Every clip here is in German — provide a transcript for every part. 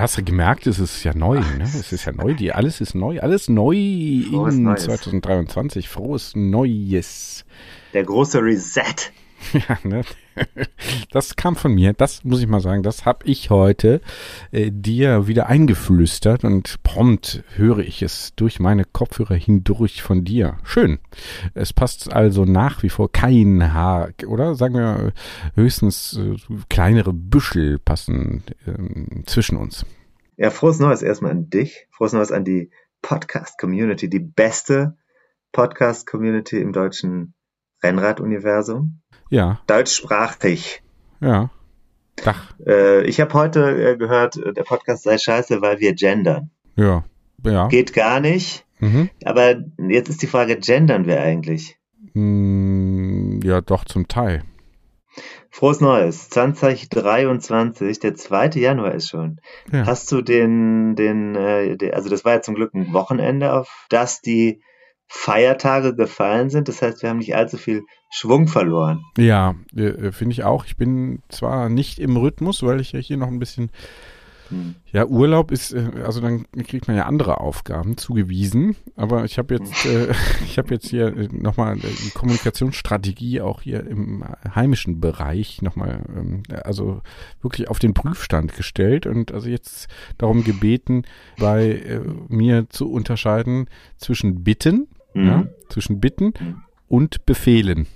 Hast du gemerkt, es ist ja neu, ne? Es ist ja neu, die, alles ist neu, alles neu Frohes in Neues. 2023. Frohes Neues. Der große Reset. Ja, ne? Das kam von mir, das muss ich mal sagen, das habe ich heute äh, dir wieder eingeflüstert und prompt höre ich es durch meine Kopfhörer hindurch von dir. Schön. Es passt also nach wie vor kein Haar, oder? Sagen wir höchstens äh, kleinere Büschel passen ähm, zwischen uns. Ja, frohes Neues erstmal an dich. Frohes Neues an die Podcast-Community, die beste Podcast-Community im deutschen Rennrad-Universum. Ja, Deutschsprachig. ja. Dach. Äh, ich habe heute äh, gehört, äh, der Podcast sei scheiße, weil wir gendern. Ja, ja. Geht gar nicht. Mhm. Aber jetzt ist die Frage, gendern wir eigentlich? Mm, Ja, doch zum Teil. Frohes Neues. 2023, der 2. Januar ist schon. Ja. Hast du den, den, äh, also das war ja zum Glück ein Wochenende, auf das die Feiertage gefallen sind. Das heißt, wir haben nicht allzu viel Schwung verloren. Ja, äh, finde ich auch. Ich bin zwar nicht im Rhythmus, weil ich ja hier noch ein bisschen, Hm. ja, Urlaub ist, äh, also dann kriegt man ja andere Aufgaben zugewiesen. Aber ich habe jetzt, äh, ich habe jetzt hier äh, nochmal die Kommunikationsstrategie auch hier im heimischen Bereich nochmal, ähm, also wirklich auf den Prüfstand gestellt und also jetzt darum gebeten, bei äh, mir zu unterscheiden zwischen Bitten, Mhm. ja, zwischen Bitten Mhm. und Befehlen.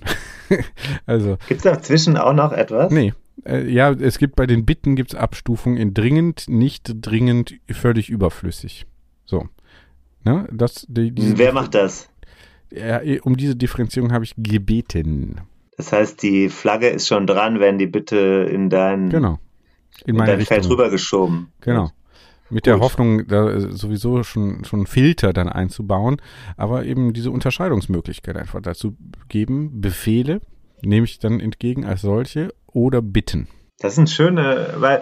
also, Gibt es dazwischen auch noch etwas? nee. Äh, ja, es gibt bei den Bitten gibt's Abstufungen in dringend, nicht dringend, völlig überflüssig. So. Ne? Das, die, diese, Wer macht das? Ja, um diese Differenzierung habe ich gebeten. Das heißt, die Flagge ist schon dran, wenn die Bitte in dein, Genau. In in dein Richtung. Feld rübergeschoben. Genau. Mit der Gut. Hoffnung, da äh, sowieso schon, schon Filter dann einzubauen, aber eben diese Unterscheidungsmöglichkeit einfach dazu geben, Befehle nehme ich dann entgegen als solche oder Bitten. Das sind schöne, weil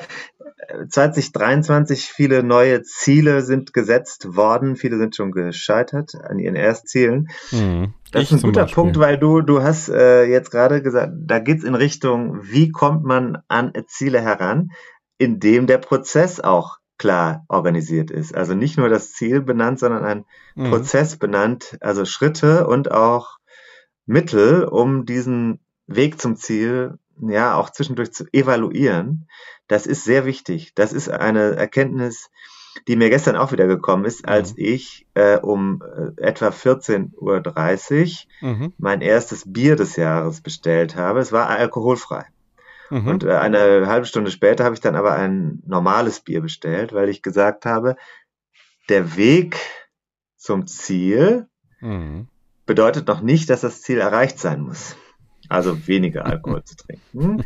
äh, 2023 viele neue Ziele sind gesetzt worden, viele sind schon gescheitert an ihren Erstzielen. Hm. Das Ich ist ein guter Beispiel. Punkt, weil du, du hast äh, jetzt gerade gesagt, da geht's in Richtung, wie kommt man an Ziele heran, indem der Prozess auch klar organisiert ist. Also nicht nur das Ziel benannt, sondern ein Mhm. Prozess benannt, also Schritte und auch Mittel, um diesen Weg zum Ziel ja auch zwischendurch zu evaluieren. Das ist sehr wichtig. Das ist eine Erkenntnis, die mir gestern auch wieder gekommen ist, als Mhm. ich äh, um äh, etwa 14.30 Uhr Mhm. mein erstes Bier des Jahres bestellt habe. Es war alkoholfrei. Mhm. Und äh, eine halbe Stunde später habe ich dann aber ein normales Bier bestellt, weil ich gesagt habe, der Weg zum Ziel Mhm. bedeutet noch nicht, dass das Ziel erreicht sein muss. Also weniger Alkohol zu trinken.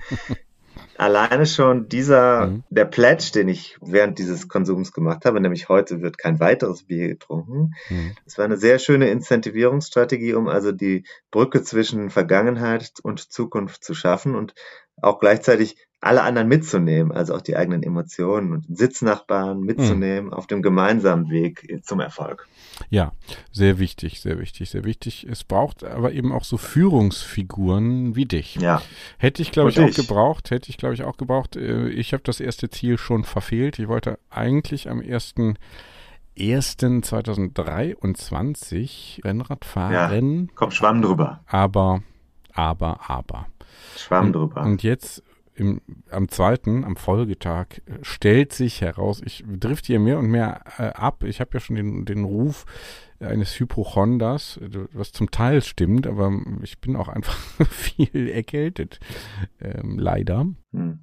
Alleine schon dieser, Mhm. der Pledge, den ich während dieses Konsums gemacht habe, nämlich heute wird kein weiteres Bier getrunken. Mhm. Das war eine sehr schöne Incentivierungsstrategie, um also die Brücke zwischen Vergangenheit und Zukunft zu schaffen und auch gleichzeitig alle anderen mitzunehmen, also auch die eigenen Emotionen und Sitznachbarn mitzunehmen auf dem gemeinsamen Weg zum Erfolg. Ja, sehr wichtig, sehr wichtig, sehr wichtig. Es braucht aber eben auch so Führungsfiguren wie dich. Ja. Hätte ich, glaube ich, Und auch ich. gebraucht. Hätte ich, glaube ich, auch gebraucht. Äh, Ich habe das erste Ziel schon verfehlt. Ich wollte eigentlich am 1.1.2023 Rennrad fahren, Komm, schwamm drüber. aber aber, aber. Schwamm drüber. Und jetzt im, am zweiten, am Folgetag, äh, stellt sich heraus, ich drifte hier mehr und mehr äh, ab. Ich habe ja schon den, den Ruf eines Hypochonders, was zum Teil stimmt, aber ich bin auch einfach viel erkältet, ähm, leider. Hm.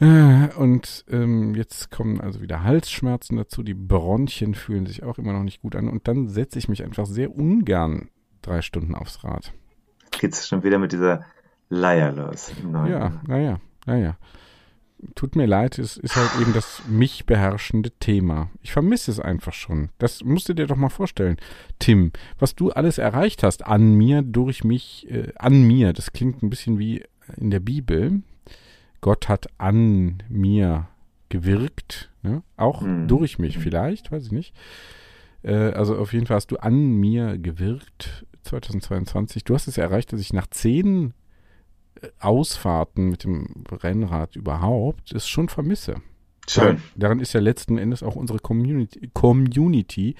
Äh, Und ähm, jetzt kommen also wieder Halsschmerzen dazu, die Bronchien fühlen sich auch immer noch nicht gut an und dann setze ich mich einfach sehr ungern drei Stunden aufs Rad. Geht's schon wieder mit dieser Leier los im neuen Ja, naja, naja. Tut mir leid, es ist halt eben das mich beherrschende Thema. Ich vermisse es einfach schon. Das musst du dir doch mal vorstellen, Tim, was du alles erreicht hast an mir, durch mich, äh, an mir. Das klingt ein bisschen wie in der Bibel. Gott hat an mir gewirkt, ne? auch Mhm. durch mich vielleicht, weiß ich nicht. Äh, also auf jeden Fall hast du an mir gewirkt 2022. Du hast es erreicht, dass ich nach zehn Ausfahrten mit dem Rennrad überhaupt es schon vermisse. Schön. Daran, ist ja letzten Endes auch unsere Community. Community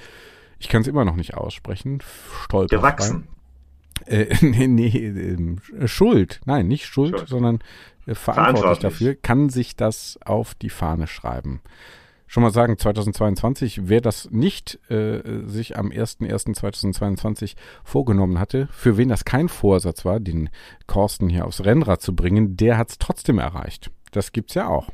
ich kann es immer noch nicht aussprechen. Stolperfrei. Gewachsen. Äh, nee, nee ähm, Schuld. Nein, nicht Schuld, Schuld. sondern äh, verantwortlich Verantwortlich. dafür, kann sich das auf die Fahne schreiben. Schon mal sagen, 2022, wer das nicht äh, sich am 01.01.2022 vorgenommen hatte, für wen das kein Vorsatz war, den Corsten hier aufs Rennrad zu bringen, der hat es trotzdem erreicht. Das gibt's ja auch.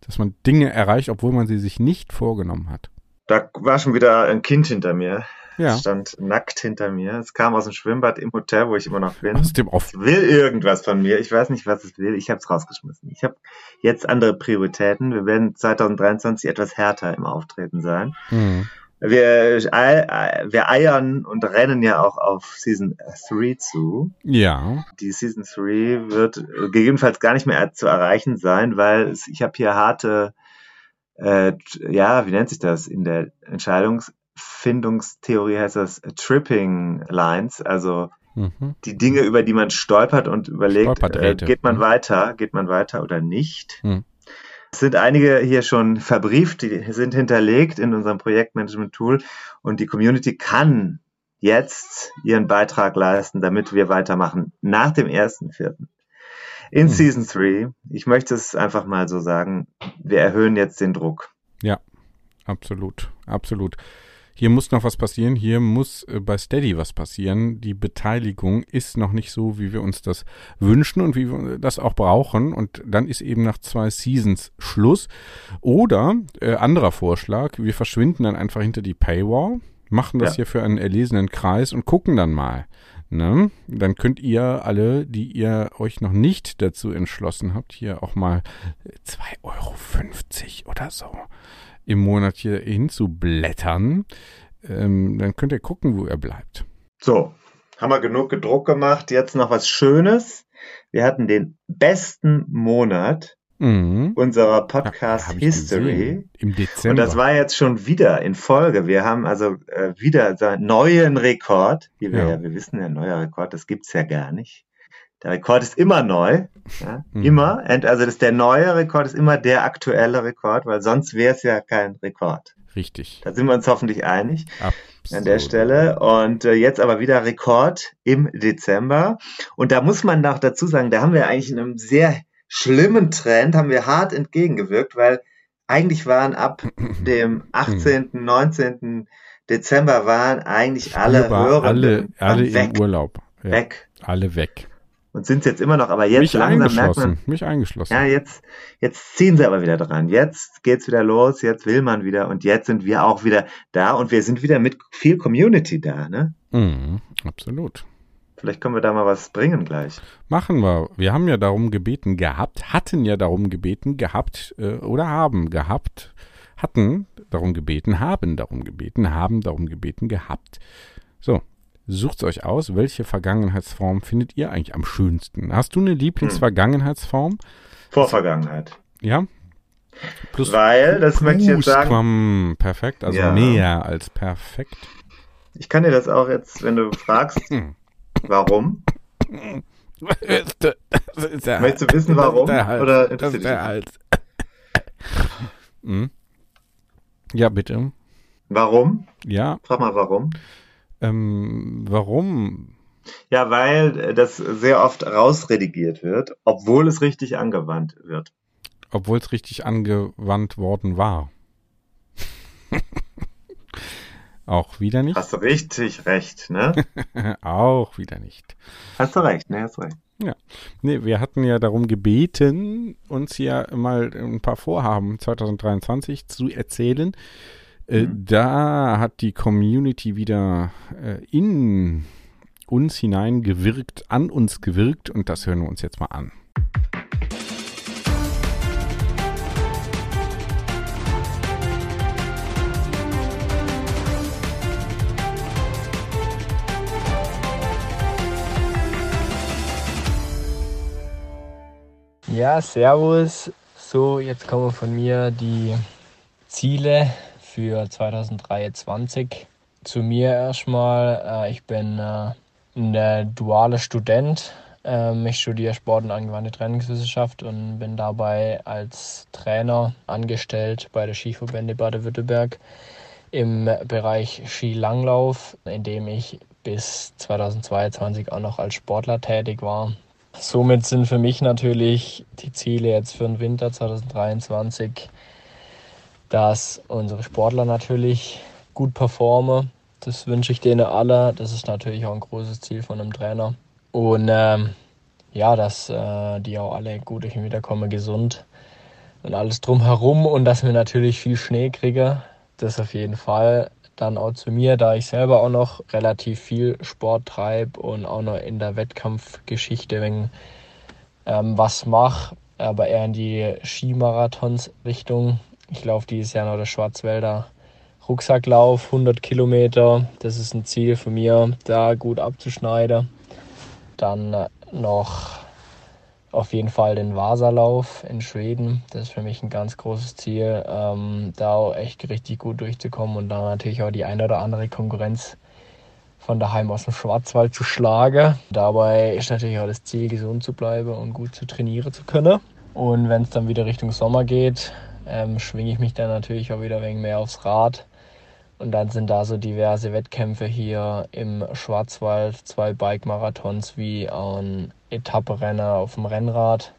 Dass man Dinge erreicht, obwohl man sie sich nicht vorgenommen hat. Da war schon wieder ein Kind hinter mir. Ja, stand nackt hinter mir. Es kam aus dem Schwimmbad im Hotel, wo ich immer noch bin. aus dem Off. Es will irgendwas von mir. Ich weiß nicht, was es will. Ich habe es rausgeschmissen. Ich habe jetzt andere Prioritäten. Wir werden 2023 etwas härter im Auftreten sein. Mhm. Wir, wir eiern und rennen ja auch auf Season 3 zu. Ja, Die Season 3 wird gegebenenfalls gar nicht mehr zu erreichen sein, weil ich habe hier harte, äh, ja, wie nennt sich das? In der Entscheidungsfindungstheorie heißt das Tripping Lines, also mhm. die Dinge, über die man stolpert und überlegt, äh, geht man Mhm. weiter, geht man weiter oder nicht. Mhm. Es sind einige hier schon verbrieft, die sind hinterlegt in unserem Projektmanagement-Tool und die Community kann jetzt ihren Beitrag leisten, damit wir weitermachen nach dem 1.4. In Mhm. Season 3, ich möchte es einfach mal so sagen, wir erhöhen jetzt den Druck. Absolut, absolut. Hier muss noch was passieren. Hier muss äh, bei Steady was passieren. Die Beteiligung ist noch nicht so, wie wir uns das wünschen und wie wir das auch brauchen. Und dann ist eben nach zwei Seasons Schluss. Oder äh, anderer Vorschlag, wir verschwinden dann einfach hinter die Paywall, machen das Ja. hier für einen erlesenen Kreis und gucken dann mal. Ne? Dann könnt ihr alle, die ihr euch noch nicht dazu entschlossen habt, hier auch mal äh, 2,50 Euro oder so im Monat hier hinzublättern. Ähm, dann könnt ihr gucken, wo ihr bleibt. So, haben wir genug Druck gemacht. Jetzt noch was Schönes. Wir hatten den besten Monat Mhm. unserer Ja, Podcast hab ich History. gesehen. Im Und Dezember. das war jetzt schon wieder in Folge. Wir haben also äh, wieder so einen neuen Rekord. Wie wir, Ja. ja. wir wissen ja, neuer Rekord, das gibt's ja gar nicht. Der Rekord ist immer neu. Ja? Mhm. Immer. Und also das, der neue Rekord ist immer der aktuelle Rekord, weil sonst wäre es ja kein Rekord. Richtig. Da sind wir uns hoffentlich einig Absolut. an der Stelle. Und äh, jetzt aber wieder Rekord im Dezember. Und da muss man noch dazu sagen, da haben wir eigentlich in einem sehr schlimmen Trend, haben wir hart entgegengewirkt, weil eigentlich waren ab dem 18., 19. Dezember waren eigentlich alle Hörer alle, alle weg, im Urlaub. Ja, weg. Alle weg. Und sind jetzt immer noch, aber jetzt Mich langsam merkt man, Mich eingeschlossen. ja, jetzt, jetzt ziehen sie aber wieder dran. Jetzt geht's wieder los, jetzt will man wieder und jetzt sind wir auch wieder da und wir sind wieder mit viel Community da, ne? Mhm, absolut. Vielleicht können wir da mal was bringen gleich. Machen wir. Wir haben ja darum gebeten gehabt, hatten ja darum gebeten gehabt äh, oder haben gehabt, hatten darum gebeten, haben darum gebeten, haben darum gebeten gehabt. So, sucht's euch aus. Welche Vergangenheitsform findet ihr eigentlich am schönsten? Hast du eine Lieblingsvergangenheitsform? Vorvergangenheit. Ja? Plus Weil, das möchte ich jetzt sagen, perfekt, also Ja. mehr als perfekt. ich kann dir das auch jetzt, wenn du fragst, Hm. warum, Das ist der Möchtest du wissen, das ist warum? Der Hals. Oder das interessiert ist der Hals. Hm? Ja, bitte. warum? Ja, Frag mal warum. Ähm, warum? Ja, weil das sehr oft rausredigiert wird, obwohl es richtig angewandt wird. Obwohl es richtig angewandt worden war. Auch wieder nicht. Hast du richtig recht, ne? Auch wieder nicht. Hast du recht, ne? Hast du recht. Ja. Nee, wir hatten ja darum gebeten, uns ja mal ein paar Vorhaben 2023 zu erzählen. Äh, mhm. Da hat die Community wieder äh, in uns hineingewirkt, an uns gewirkt und das hören wir uns jetzt mal an. Ja, Servus. So, jetzt kommen von mir die Ziele für 2023. Zu mir erstmal, äh, ich bin äh, ein dualer Student. Ähm, ich studiere Sport und angewandte Trainingswissenschaft und bin dabei als Trainer angestellt bei der Skiverbände Baden-Württemberg im Bereich Skilanglauf, in dem ich bis 2022 auch noch als Sportler tätig war. Somit sind für mich natürlich die Ziele jetzt für den Winter 2023, dass unsere Sportler natürlich gut performen. Das wünsche ich denen alle. Das ist natürlich auch ein großes Ziel von einem Trainer. Und ähm, ja, dass äh, die auch alle gut durch den Winter kommen, gesund und alles drumherum und dass wir natürlich viel Schnee kriegen. Das auf jeden Fall dann auch zu mir, da ich selber auch noch relativ viel Sport treibe und auch noch in der Wettkampfgeschichte wenn, ähm, was mache, aber eher in die Skimarathons-Richtung. Ich laufe dieses Jahr noch der Schwarzwälder Rucksacklauf, 100 Kilometer. Das ist ein Ziel von mir, da gut abzuschneiden. Dann noch auf jeden Fall den Vasalauf in Schweden. Das ist für mich ein ganz großes Ziel, ähm, da auch echt richtig gut durchzukommen und dann natürlich auch die eine oder andere Konkurrenz von daheim aus dem Schwarzwald zu schlagen. Dabei ist natürlich auch das Ziel, gesund zu bleiben und gut zu trainieren zu können. Und wenn es dann wieder Richtung Sommer geht, ähm, schwinge ich mich dann natürlich auch wieder wenig mehr aufs Rad. Und dann sind da so diverse Wettkämpfe hier im Schwarzwald, zwei Bike-Marathons wie ein Etapperenner auf dem Rennrad,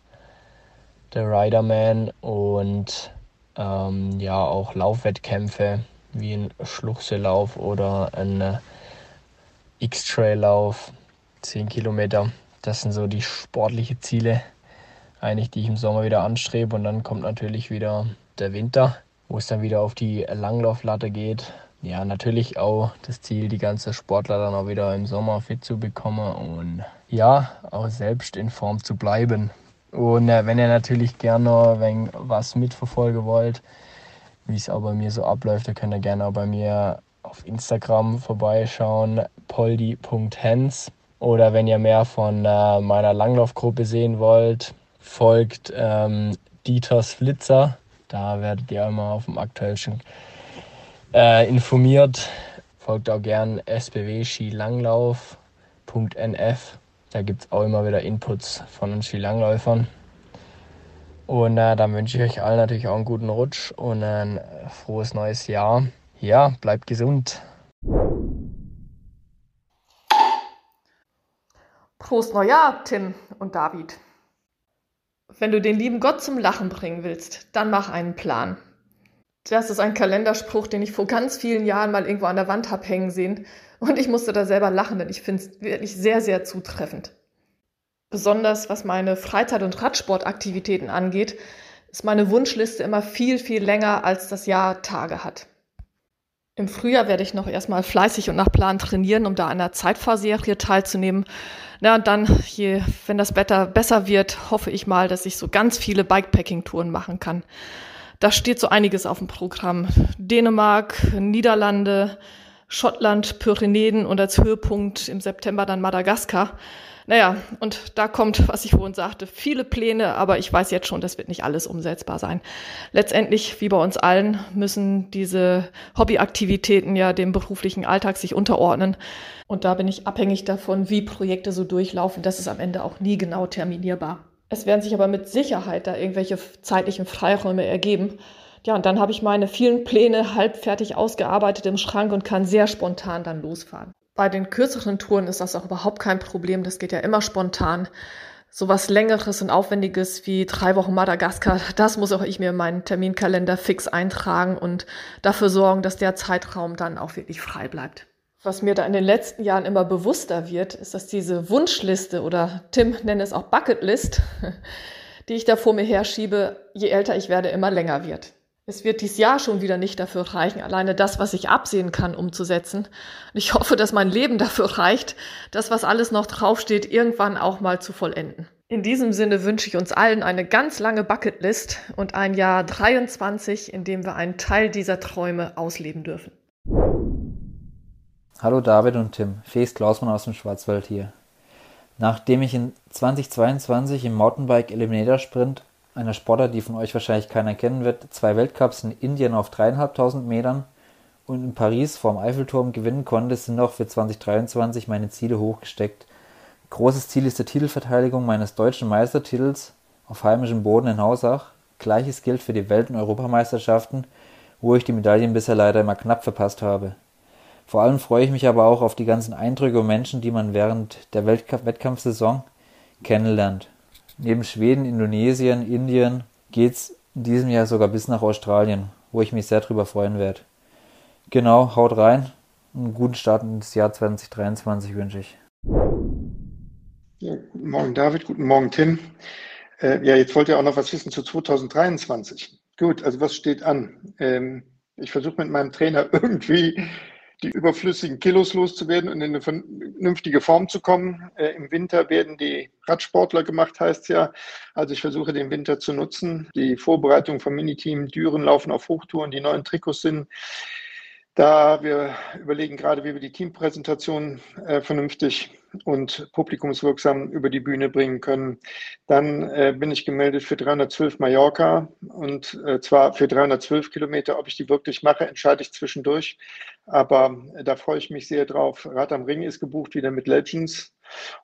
der Riderman und ähm, ja auch Laufwettkämpfe wie ein Schluchselauf oder ein X-Trail-Lauf, 10 Kilometer. Das sind so die sportlichen Ziele, eigentlich, die ich im Sommer wieder anstrebe. Und dann kommt natürlich wieder der Winter, wo es dann wieder auf die Langlauflatte geht. Ja, natürlich auch das Ziel, die ganzen Sportler dann auch wieder im Sommer fit zu bekommen und ja, auch selbst in Form zu bleiben. Und äh, wenn ihr natürlich gerne wenn was mitverfolgen wollt, wie es auch bei mir so abläuft, dann könnt ihr gerne auch bei mir auf Instagram vorbeischauen, poldi.hens. Oder wenn ihr mehr von äh, meiner Langlaufgruppe sehen wollt, folgt ähm, Dieters Flitzer. Da werdet ihr immer auf dem aktuellsten äh, informiert. Folgt auch gern sbw-skilanglauf.nf. Da gibt es auch immer wieder Inputs von den Skilangläufern. Und äh, dann wünsche ich euch allen natürlich auch einen guten Rutsch und ein frohes neues Jahr. Ja, bleibt gesund. Prost Neujahr, Tim und David. Wenn du den lieben Gott zum Lachen bringen willst, dann mach einen Plan. Das ist ein Kalenderspruch, den ich vor ganz vielen Jahren mal irgendwo an der Wand habe hängen sehen. Und ich musste da selber lachen, denn ich finde es wirklich sehr, sehr zutreffend. Besonders was meine Freizeit- und Radsportaktivitäten angeht, ist meine Wunschliste immer viel, viel länger als das Jahr Tage hat. Im Frühjahr werde ich noch erstmal fleißig und nach Plan trainieren, um da an der Zeitfahrserie teilzunehmen. Na, und dann, je, wenn das Wetter besser wird, hoffe ich mal, dass ich so ganz viele Bikepacking-Touren machen kann. Da steht so einiges auf dem Programm. Dänemark, Niederlande, Schottland, Pyrenäen und als Höhepunkt im September dann Madagaskar. Naja, und da kommt, was ich vorhin sagte, viele Pläne, aber ich weiß jetzt schon, das wird nicht alles umsetzbar sein. Letztendlich, wie bei uns allen, müssen diese Hobbyaktivitäten ja dem beruflichen Alltag sich unterordnen. Und da bin ich abhängig davon, wie Projekte so durchlaufen. Das ist am Ende auch nie genau terminierbar. Es werden sich aber mit Sicherheit da irgendwelche zeitlichen Freiräume ergeben. Ja, und dann habe ich meine vielen Pläne halbfertig ausgearbeitet im Schrank und kann sehr spontan dann losfahren. Bei den kürzeren Touren ist das auch überhaupt kein Problem. Das geht ja immer spontan. So was Längeres und Aufwendiges wie drei Wochen Madagaskar, das muss auch ich mir in meinen Terminkalender fix eintragen und dafür sorgen, dass der Zeitraum dann auch wirklich frei bleibt. Was mir da in den letzten Jahren immer bewusster wird, ist, dass diese Wunschliste oder Tim nennt es auch Bucketlist, die ich da vor mir herschiebe, je älter ich werde, immer länger wird. Es wird dieses Jahr schon wieder nicht dafür reichen, alleine das, was ich absehen kann, umzusetzen. Und ich hoffe, dass mein Leben dafür reicht, das, was alles noch draufsteht, irgendwann auch mal zu vollenden. In diesem Sinne wünsche ich uns allen eine ganz lange Bucketlist und ein Jahr 23, in dem wir einen Teil dieser Träume ausleben dürfen. Hallo David und Tim, Fees Klausmann aus dem Schwarzwald hier. Nachdem ich in 2022 im Mountainbike Eliminator Sprint, einer Sportart, die von euch wahrscheinlich keiner kennen wird, zwei Weltcups in Indien auf dreieinhalbtausend Metern und in Paris vorm Eiffelturm gewinnen konnte, sind auch für 2023 meine Ziele hochgesteckt. Großes Ziel ist die Titelverteidigung meines deutschen Meistertitels auf heimischem Boden in Hausach. Gleiches gilt für die Welt- und Europameisterschaften, wo ich die Medaillen bisher leider immer knapp verpasst habe. Vor allem freue ich mich aber auch auf die ganzen Eindrücke und Menschen, die man während der Wettkampfsaison kennenlernt. Neben Schweden, Indonesien, Indien geht's in diesem Jahr sogar bis nach Australien, wo ich mich sehr drüber freuen werde. Genau, haut rein. Einen guten Start ins Jahr 2023 wünsche ich. Ja, guten Morgen David, guten Morgen Tim. Äh, ja, jetzt wollt ihr auch noch was wissen zu 2023. Gut, also was steht an? Ähm, ich versuche mit meinem Trainer irgendwie die überflüssigen Kilos loszuwerden und in eine vernünftige Form zu kommen. Äh, Im Winter werden die Radsportler gemacht, heißt es ja. Also ich versuche den Winter zu nutzen. Die Vorbereitung vom Miniteam Düren laufen auf Hochtouren, die neuen Trikots sind da wir überlegen gerade, wie wir die Teampräsentation äh, vernünftig und publikumswirksam über die Bühne bringen können. Dann äh, bin ich gemeldet für 312 Mallorca und äh, zwar für 312 Kilometer. Ob ich die wirklich mache, entscheide ich zwischendurch. Aber äh, da freue ich mich sehr drauf. Rad am Ring ist gebucht wieder mit Legends.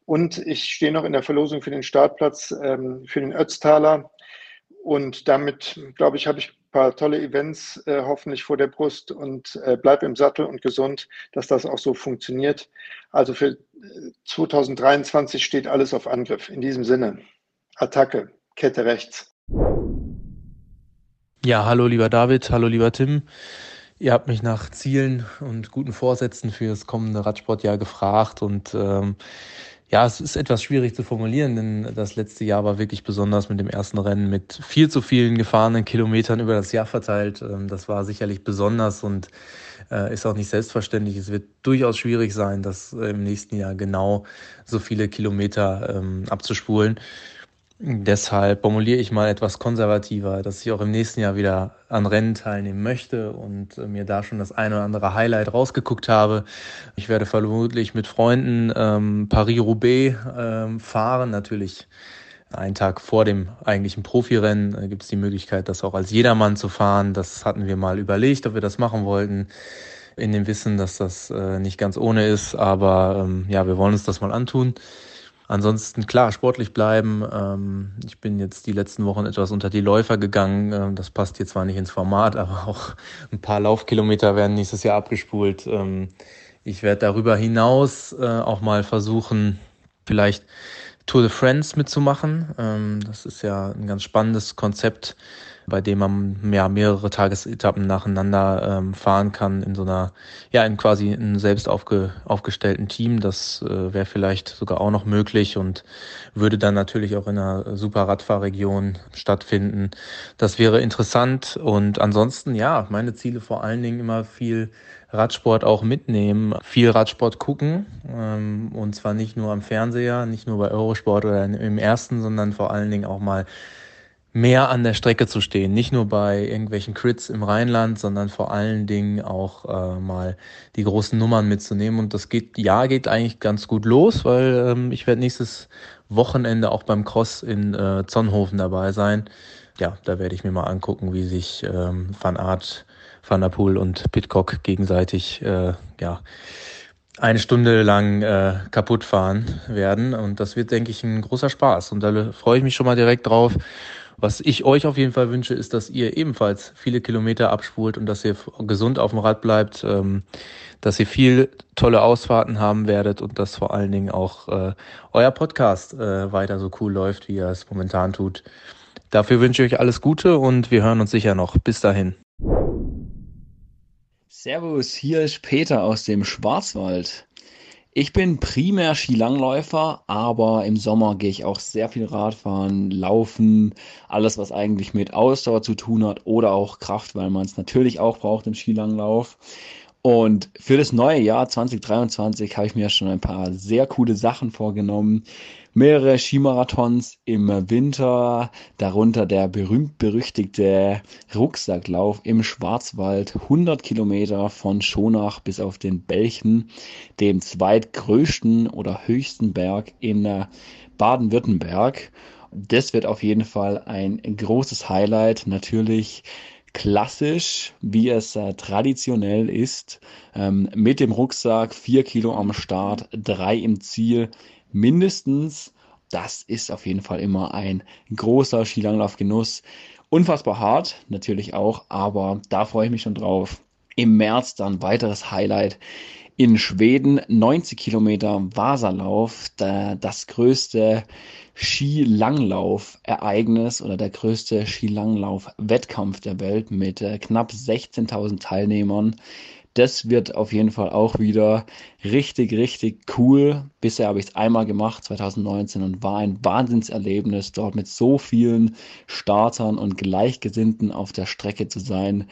Und ich stehe noch in der Verlosung für den Startplatz ähm, für den Ötztaler. Und damit, glaube ich, habe ich paar tolle Events äh, hoffentlich vor der Brust und äh, bleib im Sattel und gesund, dass das auch so funktioniert. Also für 2023 äh, steht alles auf Angriff. In diesem Sinne, Attacke, Kette rechts. Ja, hallo lieber David, hallo lieber Tim. Ihr habt mich nach Zielen und guten Vorsätzen für das kommende Radsportjahr gefragt und ähm, ja, es ist etwas schwierig zu formulieren, denn das letzte Jahr war wirklich besonders mit dem ersten Rennen mit viel zu vielen gefahrenen Kilometern über das Jahr verteilt. Ähm, das war sicherlich besonders und äh, ist auch nicht selbstverständlich. Es wird durchaus schwierig sein, das im nächsten Jahr genau so viele Kilometer ähm, abzuspulen. Deshalb formuliere ich mal etwas konservativer, dass ich auch im nächsten Jahr wieder an Rennen teilnehmen möchte und äh, mir da schon das eine oder andere Highlight rausgeguckt habe. Ich werde vermutlich mit Freunden ähm, Paris-Roubaix ähm, fahren, natürlich einen Tag vor dem eigentlichen Profirennen äh, gibt es die Möglichkeit, das auch als Jedermann zu fahren. Das hatten wir mal überlegt, ob wir das machen wollten, in dem Wissen, dass das äh, nicht ganz ohne ist. Aber ähm, ja, wir wollen uns das mal antun. Ansonsten klar, sportlich bleiben. Ähm, ich bin jetzt die letzten Wochen etwas unter die Läufer gegangen. Ähm, das passt jetzt zwar nicht ins Format, aber auch ein paar Laufkilometer werden nächstes Jahr abgespult. Ähm, ich werde darüber hinaus äh, auch mal versuchen, vielleicht Tour de France mitzumachen. das ist ja ein ganz spannendes Konzept bei dem man ja mehrere Tagesetappen nacheinander ähm, fahren kann in so einer, ja, in quasi einem selbst aufge, aufgestellten Team. Das äh, wäre vielleicht sogar auch noch möglich und würde dann natürlich auch in einer super Radfahrregion stattfinden. Das wäre interessant und ansonsten, ja, meine Ziele vor allen Dingen immer viel Radsport auch mitnehmen, viel Radsport gucken ähm, und zwar nicht nur am Fernseher, nicht nur bei Eurosport oder im ersten, sondern vor allen Dingen auch mal mehr an der Strecke zu stehen. Nicht nur bei irgendwelchen Crits im Rheinland, sondern vor allen Dingen auch äh, mal die großen Nummern mitzunehmen. Und das geht, ja, geht eigentlich ganz gut los, weil ähm, ich werde nächstes Wochenende auch beim Cross in äh, Zonhofen dabei sein. Ja, da werde ich mir mal angucken, wie sich ähm, Van Aert, Van der Poel und Pitcock gegenseitig, äh, ja, eine Stunde lang äh, kaputt fahren werden. Und das wird, denke ich, ein großer Spaß. Und da freue ich mich schon mal direkt drauf. Was ich euch auf jeden Fall wünsche, ist, dass ihr ebenfalls viele Kilometer abspult und dass ihr gesund auf dem Rad bleibt, ähm, dass ihr viel tolle Ausfahrten haben werdet und dass vor allen Dingen auch äh, euer Podcast äh, weiter so cool läuft, wie er es momentan tut. Dafür wünsche ich euch alles Gute und wir hören uns sicher noch. Bis dahin. Servus, hier ist Peter aus dem Schwarzwald. Ich bin primär Skilangläufer, aber im Sommer gehe ich auch sehr viel Radfahren, Laufen, alles was eigentlich mit Ausdauer zu tun hat oder auch Kraft, weil man es natürlich auch braucht im Skilanglauf. Und für das neue Jahr 2023 habe ich mir schon ein paar sehr coole Sachen vorgenommen. Mehrere Skimarathons im Winter, darunter der berühmt-berüchtigte Rucksacklauf im Schwarzwald, 100 Kilometer von Schonach bis auf den Belchen, dem zweitgrößten oder höchsten Berg in äh, Baden-Württemberg. Das wird auf jeden Fall ein großes Highlight. Natürlich klassisch, wie es äh, traditionell ist, ähm, mit dem Rucksack, vier Kilo am Start, drei im Ziel, mindestens. Das ist auf jeden Fall immer ein großer Skilanglaufgenuss. Unfassbar hart, natürlich auch, aber da freue ich mich schon drauf. Im März dann weiteres Highlight in Schweden 90 Kilometer Wasserlauf, das größte Skilanglauf-Ereignis oder der größte Skilanglauf-Wettkampf der Welt mit äh, knapp 16.000 Teilnehmern. Das wird auf jeden Fall auch wieder richtig, richtig cool. Bisher habe ich es einmal gemacht, 2019, und war ein Wahnsinnserlebnis, dort mit so vielen Startern und Gleichgesinnten auf der Strecke zu sein.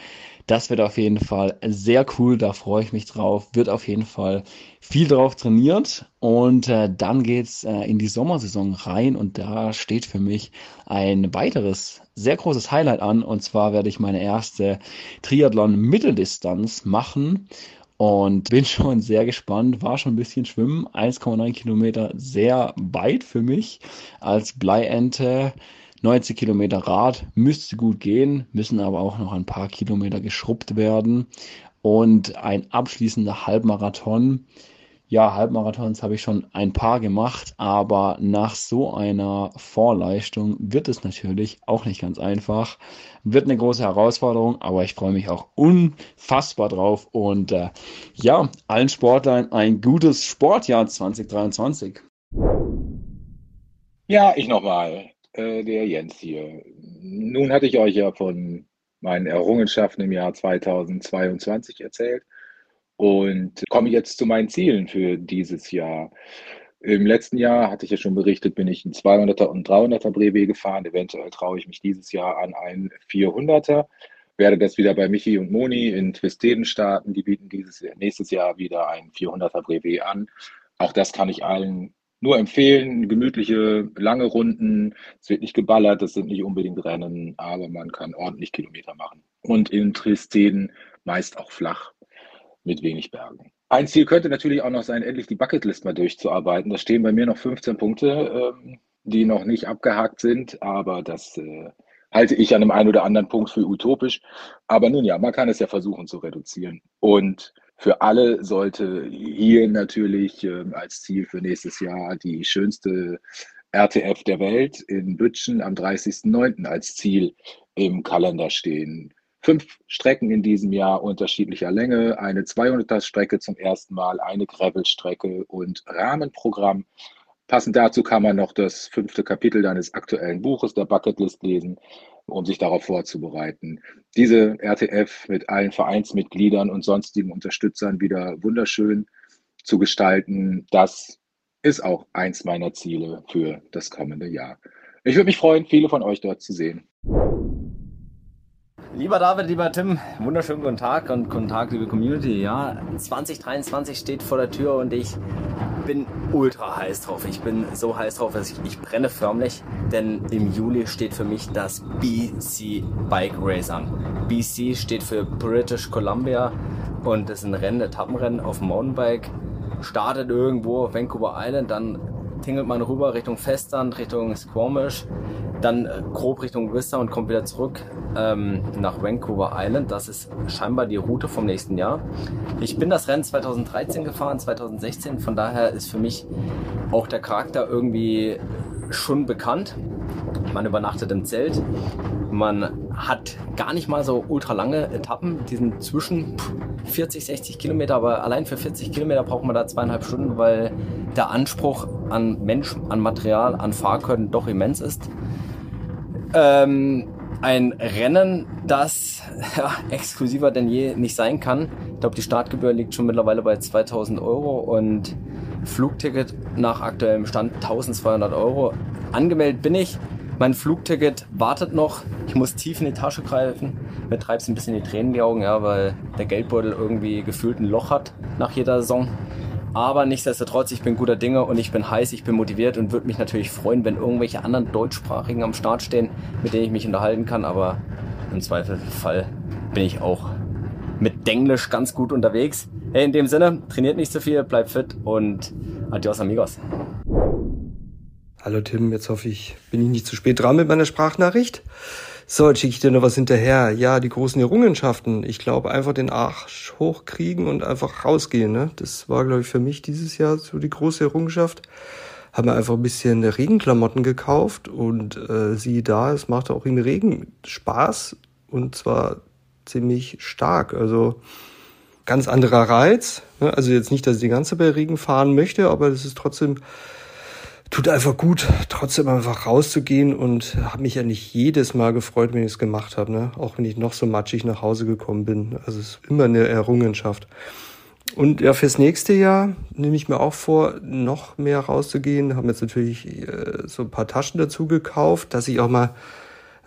Das wird auf jeden Fall sehr cool, da freue ich mich drauf. Wird auf jeden Fall viel drauf trainiert und äh, dann geht's äh, in die Sommersaison rein und da steht für mich ein weiteres sehr großes Highlight an und zwar werde ich meine erste Triathlon Mitteldistanz machen und bin schon sehr gespannt. War schon ein bisschen schwimmen, 1,9 Kilometer, sehr weit für mich als Bleiente. 90 Kilometer Rad müsste gut gehen, müssen aber auch noch ein paar Kilometer geschrubbt werden. Und ein abschließender Halbmarathon. Ja, Halbmarathons habe ich schon ein paar gemacht, aber nach so einer Vorleistung wird es natürlich auch nicht ganz einfach. Wird eine große Herausforderung, aber ich freue mich auch unfassbar drauf. Und äh, ja, allen Sportlern ein gutes Sportjahr 2023. Ja, ich nochmal. Äh, der Jens hier. Nun hatte ich euch ja von meinen Errungenschaften im Jahr 2022 erzählt und komme jetzt zu meinen Zielen für dieses Jahr. Im letzten Jahr hatte ich ja schon berichtet, bin ich ein 200er und 300er Brevet gefahren. Eventuell traue ich mich dieses Jahr an einen 400er. Werde das wieder bei Michi und Moni in Twisteden starten. Die bieten dieses nächstes Jahr wieder ein 400er Brevet an. Auch das kann ich allen nur empfehlen, gemütliche, lange Runden. Es wird nicht geballert, das sind nicht unbedingt Rennen, aber man kann ordentlich Kilometer machen. Und in Tristeden meist auch flach mit wenig Bergen. Ein Ziel könnte natürlich auch noch sein, endlich die Bucketlist mal durchzuarbeiten. Da stehen bei mir noch 15 Punkte, ähm, die noch nicht abgehakt sind, aber das äh, halte ich an dem einen oder anderen Punkt für utopisch. Aber nun ja, man kann es ja versuchen zu reduzieren. Und für alle sollte hier natürlich äh, als Ziel für nächstes Jahr die schönste RTF der Welt in Bütchen am 30.09. als Ziel im Kalender stehen. Fünf Strecken in diesem Jahr unterschiedlicher Länge, eine 200er-Strecke zum ersten Mal, eine Gravel-Strecke und Rahmenprogramm. Passend dazu kann man noch das fünfte Kapitel deines aktuellen Buches, der Bucketlist, lesen um sich darauf vorzubereiten. Diese RTF mit allen Vereinsmitgliedern und sonstigen Unterstützern wieder wunderschön zu gestalten, das ist auch eins meiner Ziele für das kommende Jahr. Ich würde mich freuen, viele von euch dort zu sehen. Lieber David, lieber Tim, wunderschönen guten Tag und guten Tag, liebe Community. Ja, 2023 steht vor der Tür und ich bin ultra heiß drauf. Ich bin so heiß drauf, dass ich, ich brenne förmlich, denn im Juli steht für mich das BC Bike Race an. BC steht für British Columbia und das ist ein Rennen, Etappenrennen auf dem Mountainbike. Startet irgendwo Vancouver Island, dann tingelt man rüber Richtung Festland, Richtung Squamish, dann äh, grob Richtung Whistler und kommt wieder zurück ähm, nach Vancouver Island. Das ist scheinbar die Route vom nächsten Jahr. Ich bin das Rennen 2013 gefahren, 2016. Von daher ist für mich auch der Charakter irgendwie schon bekannt. Man übernachtet im Zelt. Man hat gar nicht mal so ultra lange Etappen. Die sind zwischen 40, 60 Kilometer, aber allein für 40 Kilometer braucht man da zweieinhalb Stunden, weil der Anspruch an Mensch, an Material, an Fahrkönnen doch immens ist. Ähm, ein Rennen, das ja, exklusiver denn je nicht sein kann. Ich glaube, die Startgebühr liegt schon mittlerweile bei 2000 Euro und Flugticket nach aktuellem Stand 1200 Euro. Angemeldet bin ich. Mein Flugticket wartet noch. Ich muss tief in die Tasche greifen. Mir treibt es ein bisschen die Tränen in die Augen, ja, weil der Geldbeutel irgendwie gefühlt ein Loch hat nach jeder Saison. Aber nichtsdestotrotz, ich bin guter Dinge und ich bin heiß, ich bin motiviert und würde mich natürlich freuen, wenn irgendwelche anderen Deutschsprachigen am Start stehen, mit denen ich mich unterhalten kann. Aber im Zweifelsfall bin ich auch mit Denglisch ganz gut unterwegs. Hey, in dem Sinne, trainiert nicht zu viel, bleibt fit und adios amigos. Hallo Tim, jetzt hoffe ich, bin ich nicht zu spät dran mit meiner Sprachnachricht. So, jetzt schicke ich dir noch was hinterher. Ja, die großen Errungenschaften. Ich glaube, einfach den Arsch hochkriegen und einfach rausgehen. Ne? Das war, glaube ich, für mich dieses Jahr so die große Errungenschaft. Haben wir einfach ein bisschen Regenklamotten gekauft und äh, siehe da, es macht auch im Regen Spaß und zwar ziemlich stark. Also ganz anderer Reiz. Ne? Also jetzt nicht, dass ich die ganze bei Regen fahren möchte, aber es ist trotzdem tut einfach gut, trotzdem einfach rauszugehen und habe mich ja nicht jedes Mal gefreut, wenn ich es gemacht habe, ne? auch wenn ich noch so matschig nach Hause gekommen bin. Also es ist immer eine Errungenschaft. Und ja, fürs nächste Jahr nehme ich mir auch vor, noch mehr rauszugehen. Haben jetzt natürlich äh, so ein paar Taschen dazu gekauft, dass ich auch mal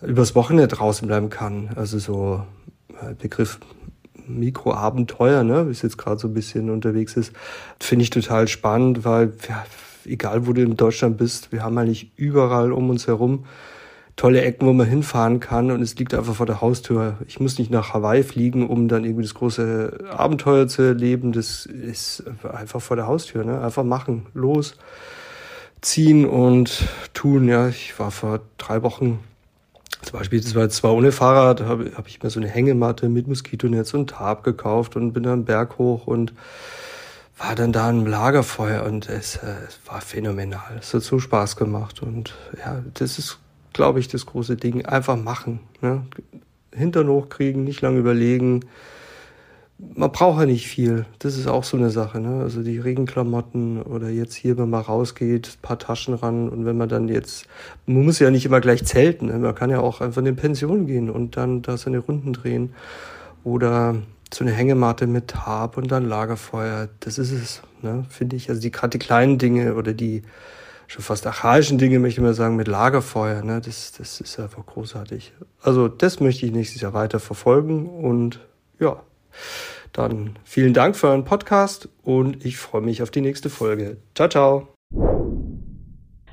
übers Wochenende draußen bleiben kann. Also so äh, Begriff Mikroabenteuer, ne, es jetzt gerade so ein bisschen unterwegs ist, finde ich total spannend, weil ja, egal wo du in Deutschland bist, wir haben eigentlich überall um uns herum tolle Ecken, wo man hinfahren kann und es liegt einfach vor der Haustür. Ich muss nicht nach Hawaii fliegen, um dann irgendwie das große Abenteuer zu erleben. Das ist einfach vor der Haustür, ne? Einfach machen, los, ziehen und tun. Ja, ich war vor drei Wochen zum Beispiel, das war jetzt zwar ohne Fahrrad, habe hab ich mir so eine Hängematte mit Moskitonetz und Tarp gekauft und bin dann Berg hoch und war dann da im Lagerfeuer und es, äh, es war phänomenal. Es hat so Spaß gemacht und ja, das ist, glaube ich, das große Ding. Einfach machen. Ne? Hintern hochkriegen, nicht lange überlegen. Man braucht ja nicht viel. Das ist auch so eine Sache. Ne? Also die Regenklamotten oder jetzt hier, wenn man rausgeht, paar Taschen ran und wenn man dann jetzt, man muss ja nicht immer gleich zelten. Ne? Man kann ja auch einfach in die Pension gehen und dann da seine Runden drehen oder so eine Hängematte mit Tarp und dann Lagerfeuer. Das ist es, ne, finde ich. Also die gerade die kleinen Dinge oder die schon fast archaischen Dinge, möchte mal sagen, mit Lagerfeuer, ne, das, das ist einfach großartig. Also das möchte ich nächstes Jahr weiter verfolgen und ja, dann vielen Dank für euren Podcast und ich freue mich auf die nächste Folge. Ciao, ciao.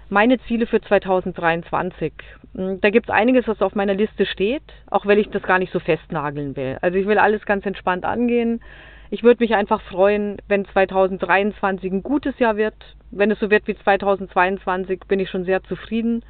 Meine Ziele für 2023. Hm, da gibt es einiges, was auf meiner Liste steht, auch wenn ich das gar nicht so festnageln will. Also ich will alles ganz entspannt angehen. Ich würde mich einfach freuen, wenn 2023 ein gutes Jahr wird. Wenn es so wird wie 2022, bin ich schon sehr zufrieden,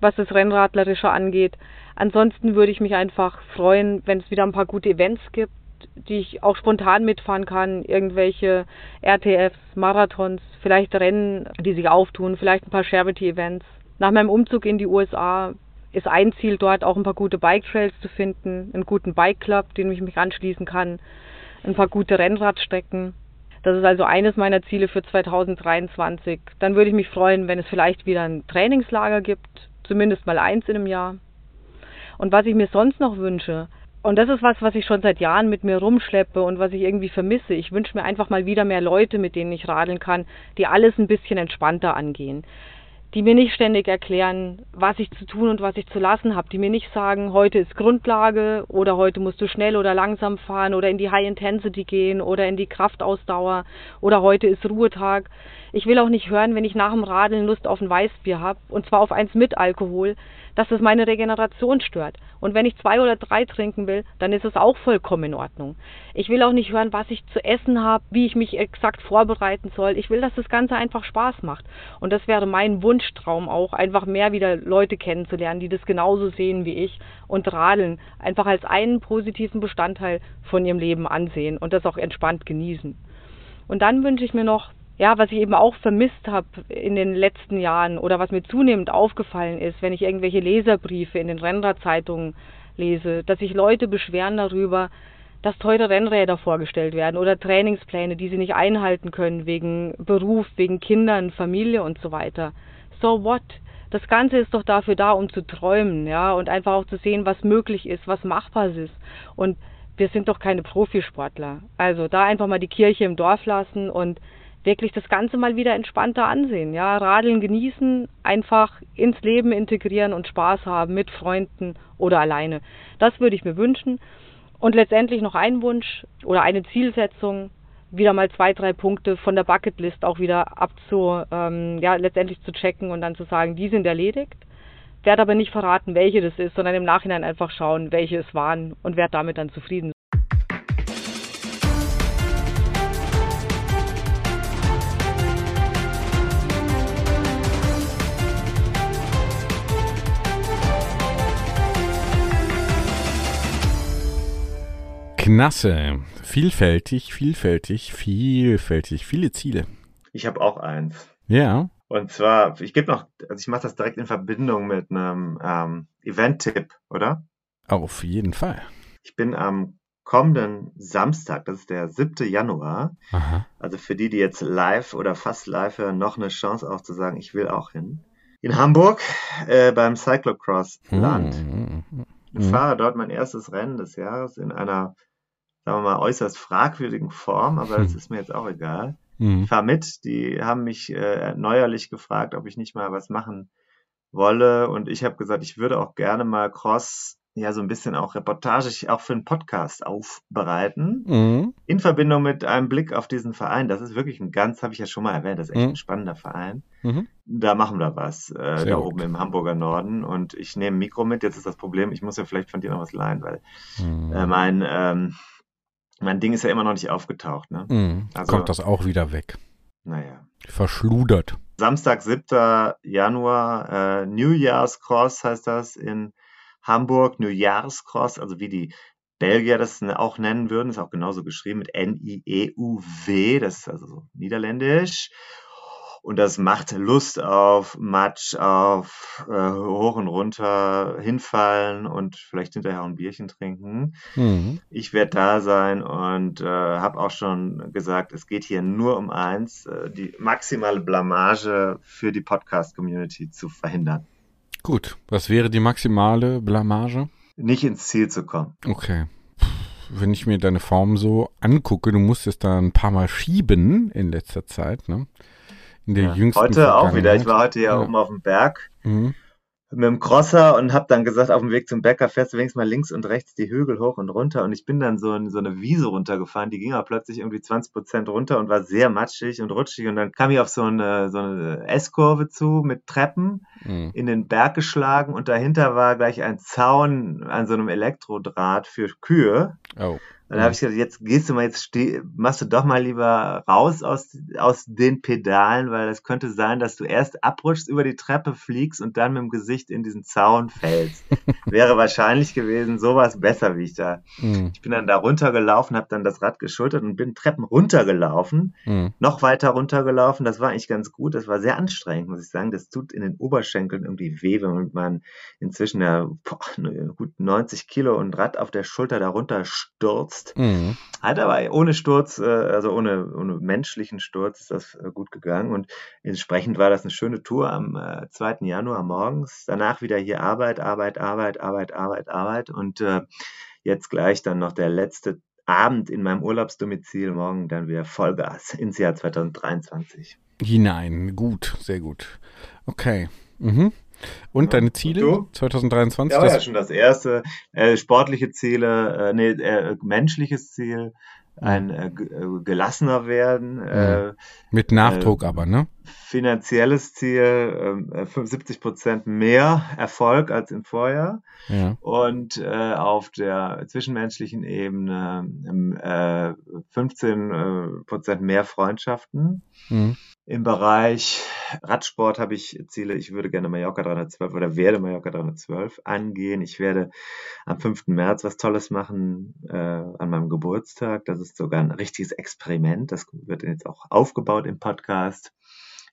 was das Rennradlerische angeht. Ansonsten würde ich mich einfach freuen, wenn es wieder ein paar gute Events gibt, die ich auch spontan mitfahren kann. Irgendwelche RTFs, Marathons, vielleicht Rennen, die sich auftun, vielleicht ein paar Charity-Events. Nach meinem Umzug in die USA ist ein Ziel dort auch ein paar gute Bike Trails zu finden, einen guten Bike Club, den ich mich anschließen kann, ein paar gute Rennradstrecken. Das ist also eines meiner Ziele für 2023. Dann würde ich mich freuen, wenn es vielleicht wieder ein Trainingslager gibt, zumindest mal eins in einem Jahr. Und was ich mir sonst noch wünsche, und das ist was, was ich schon seit Jahren mit mir rumschleppe und was ich irgendwie vermisse. Ich wünsche mir einfach mal wieder mehr Leute, mit denen ich radeln kann, die alles ein bisschen entspannter angehen die mir nicht ständig erklären, was ich zu tun und was ich zu lassen habe, die mir nicht sagen, heute ist Grundlage oder heute musst du schnell oder langsam fahren oder in die High Intensity gehen oder in die Kraftausdauer oder heute ist Ruhetag. Ich will auch nicht hören, wenn ich nach dem Radeln Lust auf ein Weißbier habe und zwar auf eins mit Alkohol, dass es meine Regeneration stört. Und wenn ich zwei oder drei trinken will, dann ist es auch vollkommen in Ordnung. Ich will auch nicht hören, was ich zu essen habe, wie ich mich exakt vorbereiten soll. Ich will, dass das Ganze einfach Spaß macht. Und das wäre mein Wunschtraum auch, einfach mehr wieder Leute kennenzulernen, die das genauso sehen wie ich und Radeln einfach als einen positiven Bestandteil von ihrem Leben ansehen und das auch entspannt genießen. Und dann wünsche ich mir noch, ja, was ich eben auch vermisst habe in den letzten Jahren oder was mir zunehmend aufgefallen ist, wenn ich irgendwelche Leserbriefe in den Rennradzeitungen lese, dass sich Leute beschweren darüber, dass teure Rennräder vorgestellt werden oder Trainingspläne, die sie nicht einhalten können wegen Beruf, wegen Kindern, Familie und so weiter. So what? Das Ganze ist doch dafür da, um zu träumen, ja, und einfach auch zu sehen, was möglich ist, was machbar ist. Und wir sind doch keine Profisportler. Also da einfach mal die Kirche im Dorf lassen und wirklich das Ganze mal wieder entspannter ansehen. Ja, Radeln genießen, einfach ins Leben integrieren und Spaß haben mit Freunden oder alleine. Das würde ich mir wünschen. Und letztendlich noch ein Wunsch oder eine Zielsetzung, wieder mal zwei, drei Punkte von der Bucketlist auch wieder abzu, ähm, ja, letztendlich zu checken und dann zu sagen, die sind erledigt. Werde aber nicht verraten, welche das ist, sondern im Nachhinein einfach schauen, welche es waren und werde damit dann zufrieden Knasse. Vielfältig, vielfältig, vielfältig, viele Ziele. Ich habe auch eins. Ja. Und zwar, ich gebe noch, also ich mache das direkt in Verbindung mit einem ähm, Event-Tipp, oder? Auf jeden Fall. Ich bin am kommenden Samstag, das ist der 7. Januar, Aha. also für die, die jetzt live oder fast live hören, noch eine Chance auch zu sagen, ich will auch hin. In Hamburg äh, beim Cyclocross-Land. Hm. Ich fahre dort mein erstes Rennen des Jahres in einer sagen wir mal, äußerst fragwürdigen Form, aber das Hm. ist mir jetzt auch egal. Mhm. Ich fahr mit, die haben mich äh, neuerlich gefragt, ob ich nicht mal was machen wolle und ich habe gesagt, ich würde auch gerne mal Cross, ja so ein bisschen auch reportagig, auch für einen Podcast aufbereiten, Mhm. in Verbindung mit einem Blick auf diesen Verein. Das ist wirklich ein ganz, habe ich ja schon mal erwähnt, das ist echt Mhm. ein spannender Verein. Mhm. Da machen wir was, äh, da gut. oben im Hamburger Norden und ich nehme ein Mikro mit. Jetzt ist das Problem, ich muss ja vielleicht von dir noch was leihen, weil Mhm. äh, mein, ähm, mein Ding ist ja immer noch nicht aufgetaucht. Ne? Mhm. Also- Kommt das auch wieder weg. Naja. Verschludert. Samstag, 7. Januar, äh, New Year's Cross heißt das in Hamburg. New Year's Cross, also wie die Belgier das ne- auch nennen würden, ist auch genauso geschrieben mit N-I-E-U-W, das ist also so niederländisch. Und das macht Lust auf Matsch, auf äh, hoch und runter, hinfallen und vielleicht hinterher ein Bierchen trinken. Mhm. Ich werde da sein und äh, habe auch schon gesagt, es geht hier nur um eins, äh, die maximale Blamage für die Podcast-Community zu verhindern. Gut. Was wäre die maximale Blamage? Nicht ins Ziel zu kommen. Okay. Wenn ich mir deine Form so angucke, du musstest da ein paar Mal schieben in letzter Zeit, ne? In der Ja, jüngsten heute auch wieder. Ich war heute ja, Ja. oben auf dem Berg Mhm. mit dem Crosser und habe dann gesagt, auf dem Weg zum Bäcker fährst du wenigstens mal links und rechts die Hügel hoch und runter. Und ich bin dann so in so eine Wiese runtergefahren, die ging aber plötzlich irgendwie 20 Prozent runter und war sehr matschig und rutschig. Und dann kam ich auf so eine, so eine S-Kurve zu mit Treppen Mhm. in den Berg geschlagen und dahinter war gleich ein Zaun an so einem Elektrodraht für Kühe. Oh. Und dann habe ich gesagt, jetzt gehst du mal, jetzt steh, machst du doch mal lieber raus aus, aus den Pedalen, weil es könnte sein, dass du erst abrutschst, über die Treppe fliegst und dann mit dem Gesicht in diesen Zaun fällst. Wäre wahrscheinlich gewesen, sowas besser, wie ich da. Mhm. Ich bin dann da runtergelaufen, habe dann das Rad geschultert und bin Treppen runtergelaufen, Mhm. noch weiter runtergelaufen. Das war eigentlich ganz gut. Das war sehr anstrengend, muss ich sagen. Das tut in den Oberschenkeln irgendwie weh, wenn man inzwischen ja boah, ne, gut 90 Kilo und Rad auf der Schulter darunter stürzt. Mhm. Hat aber ohne Sturz, äh, also ohne, ohne menschlichen Sturz ist das äh, gut gegangen und entsprechend war das eine schöne Tour am äh, 2. Januar morgens. Danach wieder hier Arbeit, Arbeit, Arbeit, Arbeit, Arbeit, Arbeit und äh, jetzt gleich dann noch der letzte Abend in meinem Urlaubsdomizil, morgen dann wieder Vollgas ins Jahr 2023. Hinein. Gut, sehr gut. Okay. Mhm. Und deine Ziele? du? 2023? Ja, war ja Das- schon das erste. Äh, sportliche Ziele, äh, nee, äh, menschliches Ziel, ein äh, äh, gelassener werden. Äh, Mit Nachdruck äh, aber, ne? Finanzielles Ziel äh, 75 Prozent mehr Erfolg als im Vorjahr Ja. und äh, auf der zwischenmenschlichen Ebene ähm, äh, 15 äh, Prozent mehr Freundschaften. Mhm. Im Bereich Radsport habe ich Ziele, ich würde gerne Mallorca 312 oder werde Mallorca 312 angehen. Ich werde am 5. März was Tolles machen äh, an meinem Geburtstag. Das ist sogar ein richtiges Experiment. Das wird jetzt auch aufgebaut im Podcast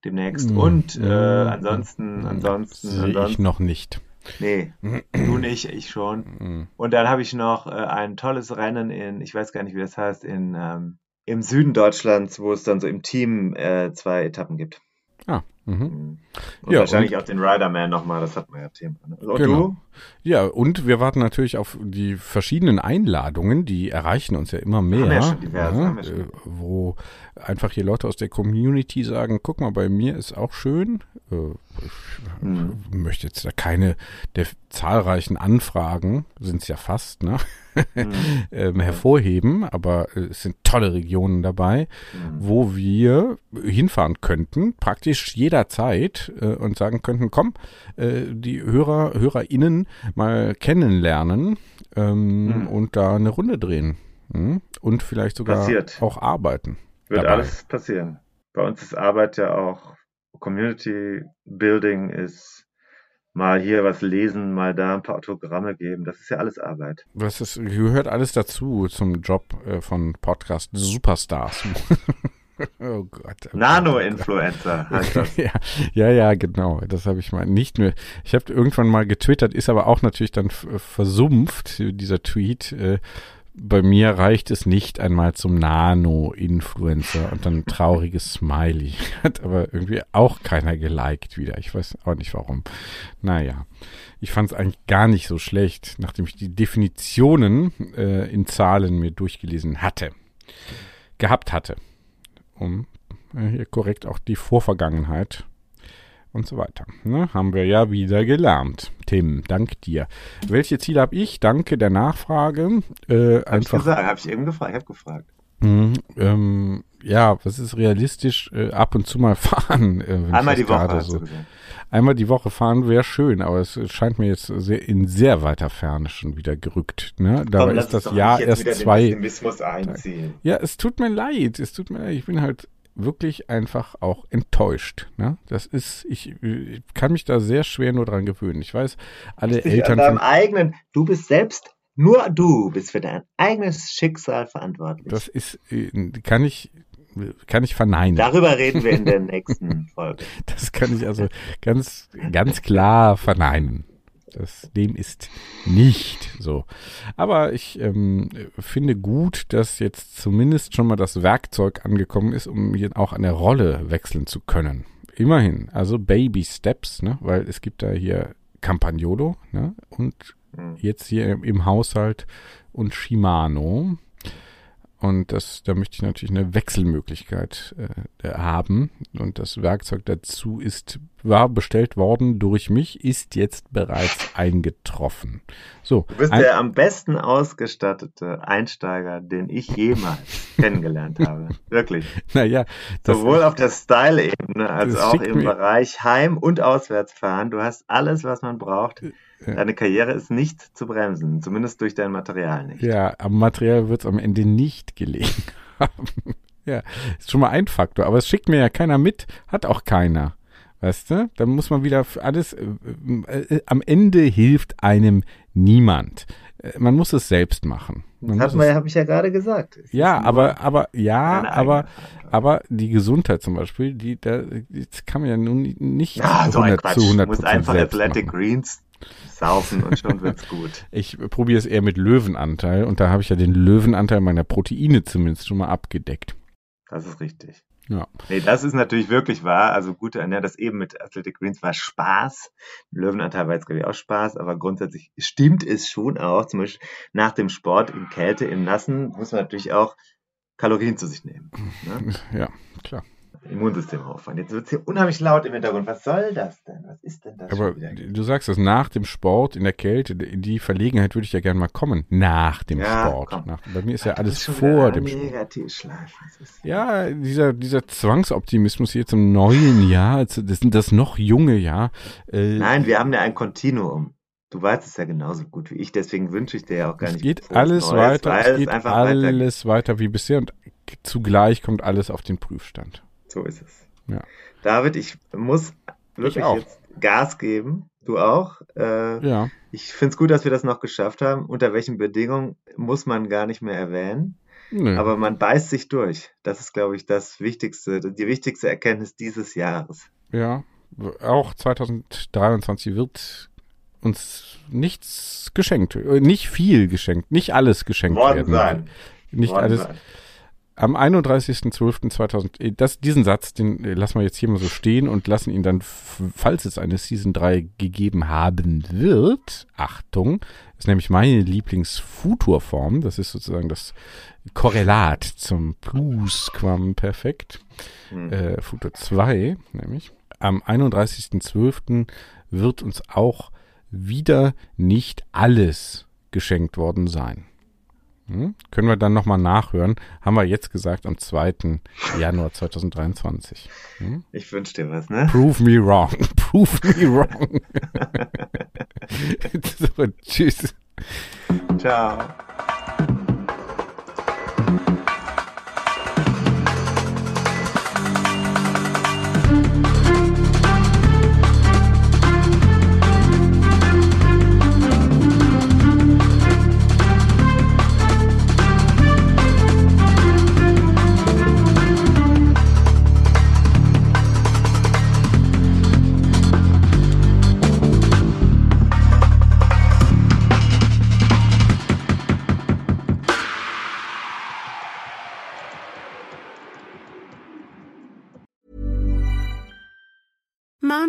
demnächst. Mhm. Und äh, Mhm. ansonsten, ansonsten, Sehe ich noch nicht. Nee, du nicht, ich schon. Und dann habe ich noch äh, ein tolles Rennen in, ich weiß gar nicht, wie das heißt, in ähm, im Süden Deutschlands, wo es dann so im Team äh, zwei Etappen gibt. Ah, mhm. Und Ja, wahrscheinlich und- auch den Riderman nochmal, das hatten wir ja Thema. Ne? Und Genau. du? Ja, und wir warten natürlich auf die verschiedenen Einladungen, die erreichen uns ja immer mehr. wir ja schon diverse, ne? haben wir schon. Wo einfach hier Leute aus der Community sagen, guck mal, bei mir ist auch schön. Äh, Ich Mhm. möchte jetzt da keine der zahlreichen Anfragen, sind es ja fast, ne? Mhm. ähm, hervorheben, aber äh, es sind tolle Regionen dabei, Mhm. wo wir hinfahren könnten, praktisch jederzeit äh, und sagen könnten, komm, äh, die Hörer, HörerInnen mal kennenlernen ähm, Mhm. und da eine Runde drehen. Mhm. Und vielleicht sogar Passiert. auch arbeiten. Wird dabei. alles passieren. Bei uns ist Arbeit ja auch Community Building ist mal hier was lesen, mal da ein paar Autogramme geben. Das ist ja alles Arbeit. Das ist, gehört alles dazu zum Job äh, von Podcast Superstars. oh Gott. oh Nano-Influencer heißt das. ja, ja, ja, genau. Das habe ich mal nicht mehr. Ich habe irgendwann mal getwittert, ist aber auch natürlich dann versumpft, dieser Tweet. Äh, bei mir reicht es nicht einmal zum Nano-Influencer und dann ein trauriges Smiley. Hat aber irgendwie auch keiner geliked wieder. Ich weiß auch nicht warum. Naja, ich fand es eigentlich gar nicht so schlecht, nachdem ich die Definitionen äh, in Zahlen mir durchgelesen hatte. Gehabt hatte. Um äh, hier korrekt auch die Vorvergangenheit und so weiter. Ne? Haben wir ja wieder gelernt. Tim, dank dir. Welche Ziele habe ich? Danke der Nachfrage. Äh, Hab ich gesagt, habe ich eben gefragt. Ich habe gefragt. Mhm, ähm, ja, was ist realistisch? Äh, ab und zu mal fahren. Äh, Einmal die Woche so. Du. Einmal die Woche fahren wäre schön, aber es scheint mir jetzt sehr, in sehr weiter Ferne schon wieder gerückt. Ne? Dabei ist das Jahr erst zwei. Ja, es tut mir leid. Es tut mir leid. Ich bin halt wirklich einfach auch enttäuscht. Ne? Das ist, ich, ich kann mich da sehr schwer nur dran gewöhnen. Ich weiß, alle an Eltern deinem von, eigenen, du bist selbst, nur du bist für dein eigenes Schicksal verantwortlich. das ist, äh, kann ich, kann ich verneinen. Darüber reden wir in der nächsten Folge. Das kann ich also ganz, ganz klar verneinen. Das, dem ist nicht so. Aber ich ähm, finde gut, dass jetzt zumindest schon mal das Werkzeug angekommen ist, um hier auch eine Rolle wechseln zu können. Immerhin, also Baby Steps, ne? weil es gibt da hier Campagnolo ne? und Hm. jetzt hier im, im Haushalt und Shimano. Und das, da möchte ich natürlich eine Wechselmöglichkeit äh, haben. Und das Werkzeug dazu ist, war bestellt worden durch mich, ist jetzt bereits eingetroffen. So. Du bist ein- der am besten ausgestattete Einsteiger, den ich jemals kennengelernt habe. Wirklich. Naja, Sowohl auf der Style-Ebene als auch im Bereich Heim- und Auswärtsfahren. Du hast alles, was man braucht. Ja. Deine Karriere ist nicht zu bremsen, zumindest durch dein Material nicht. ja, am Material wird es am Ende nicht gelegen haben. ja, ist schon mal ein Faktor. Aber es schickt mir ja keiner mit, hat auch keiner. Weißt du? Dann muss man wieder alles, äh, äh, äh, am Ende hilft einem niemand. Äh, man muss es selbst machen. Man Das habe ich ja gerade gesagt. Es Ja, aber, aber, ja, aber, aber die Gesundheit zum Beispiel, die, da, das kann man ja nun nicht Ja, so ein 100 Quatsch. zu 100 Du musst einfach Athletic machen. Greens saufen und schon wird's gut. Ich probiere es eher mit Löwenanteil und da habe ich ja den Löwenanteil meiner Proteine zumindest schon mal abgedeckt. Das ist richtig. Ja. Nee, das ist natürlich wirklich wahr. Also gute Ernährung, das eben mit Athletic Greens war Spaß. Löwenanteil war jetzt, glaube ich, auch Spaß, aber grundsätzlich stimmt es schon auch. Zum Beispiel nach dem Sport in Kälte, im Nassen, muss man natürlich auch Kalorien zu sich nehmen. Ne? Ja, klar. Immunsystem hochfahren. Jetzt wird es hier unheimlich laut im Hintergrund. Was soll das denn? Was ist denn das? Aber du sagst das nach dem Sport in der Kälte, in die Verlegenheit würde ich ja gerne mal kommen. Nach dem Ja, Sport. Nach, bei mir ist ja Das alles vor dem Sport. Ja, dieser, dieser Zwangsoptimismus jetzt im neuen Jahr, das, das noch junge Jahr. Äh, Nein, wir haben ja ein Kontinuum. Du weißt es ja genauso gut wie ich, deswegen wünsche ich dir ja auch gar es nicht. geht alles Neues, weiter, es geht einfach weitergeht. alles weiter wie bisher und zugleich kommt alles auf den Prüfstand. So ist es. Ja. David, ich muss wirklich auch. jetzt Gas geben. Du auch. Äh, Ja. Ich finde es gut, dass wir das noch geschafft haben. Unter welchen Bedingungen muss man gar nicht mehr erwähnen. Nö. Aber man beißt sich durch. Das ist, glaube ich, das Wichtigste, die wichtigste Erkenntnis dieses Jahres. Ja, auch 2023 wird uns nichts geschenkt, äh, nicht viel geschenkt, nicht alles geschenkt Worden werden. sein. Nicht Worden alles. sein. Am 31.12.2000, äh, diesen Satz, den äh, lassen wir jetzt hier mal so stehen und lassen ihn dann, falls es eine Season 3 gegeben haben wird, Achtung, ist nämlich meine Lieblingsfuturform, das ist sozusagen das Korrelat zum Plusquamperfekt, Hm. äh, Futur 2, nämlich. Am 31.12. wird uns auch wieder nicht alles geschenkt worden sein. Hm? Können wir dann nochmal nachhören. Haben wir jetzt gesagt am 2. Januar 2023. Hm? Ich wünsche dir was, ne? Prove me wrong. Prove me wrong. so, tschüss. Ciao.